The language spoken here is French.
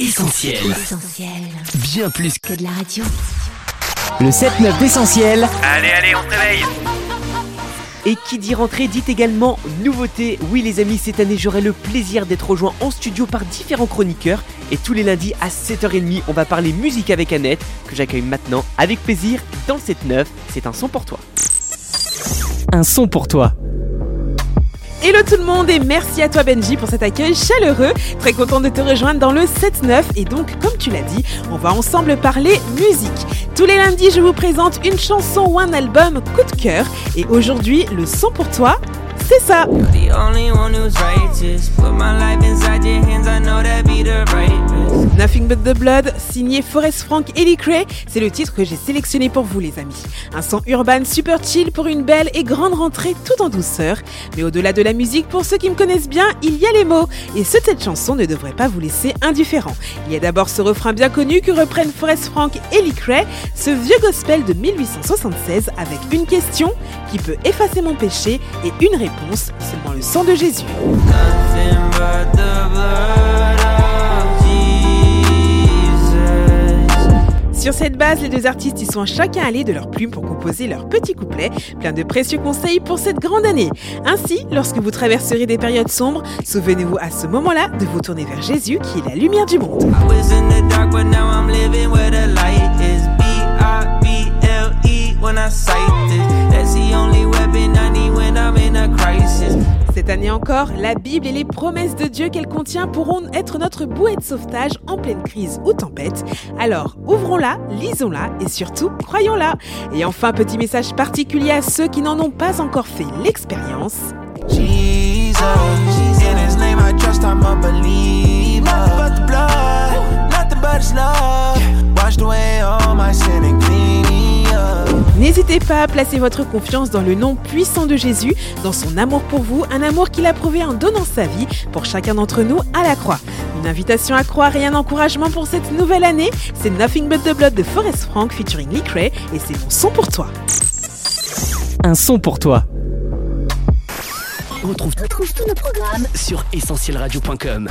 Essentiel. Essentiel. Bien plus que... Que de la radio. Le 7-9 d'essentiel. Allez, allez, on se réveille Et qui dit rentrée dit également nouveauté. Oui les amis, cette année j'aurai le plaisir d'être rejoint en studio par différents chroniqueurs. Et tous les lundis à 7h30, on va parler musique avec Annette, que j'accueille maintenant avec plaisir dans le 7-9. C'est un son pour toi. Un son pour toi. Hello tout le monde et merci à toi Benji pour cet accueil chaleureux. Très content de te rejoindre dans le 7-9 et donc comme tu l'as dit, on va ensemble parler musique. Tous les lundis, je vous présente une chanson ou un album coup de cœur et aujourd'hui, le son pour toi, c'est ça. Nothing But the Blood, signé Forrest Frank et Cray, c'est le titre que j'ai sélectionné pour vous les amis. Un son urbain super chill pour une belle et grande rentrée tout en douceur. Mais au-delà de la musique, pour ceux qui me connaissent bien, il y a les mots. Et de cette chanson ne devraient pas vous laisser indifférents. Il y a d'abord ce refrain bien connu que reprennent Forrest Frank et Cray, ce vieux gospel de 1876 avec une question qui peut effacer mon péché et une réponse, seulement le sang de Jésus. Sur cette base, les deux artistes y sont chacun allés de leur plume pour composer leur petit couplet, plein de précieux conseils pour cette grande année. Ainsi, lorsque vous traverserez des périodes sombres, souvenez-vous à ce moment-là de vous tourner vers Jésus qui est la lumière du monde. Année encore, la Bible et les promesses de Dieu qu'elle contient pourront être notre bouée de sauvetage en pleine crise ou tempête. Alors, ouvrons-la, lisons-la et surtout, croyons-la. Et enfin, petit message particulier à ceux qui n'en ont pas encore fait l'expérience. Jesus. N'hésitez pas à placer votre confiance dans le nom puissant de Jésus, dans son amour pour vous, un amour qu'il a prouvé en donnant sa vie pour chacun d'entre nous à la croix. Une invitation à croire et un encouragement pour cette nouvelle année, c'est Nothing But The Blood de Forrest Frank featuring Lee Cray et c'est mon son pour toi. Un son pour toi. On retrouve Retrouve tous nos programmes sur essentielradio.com.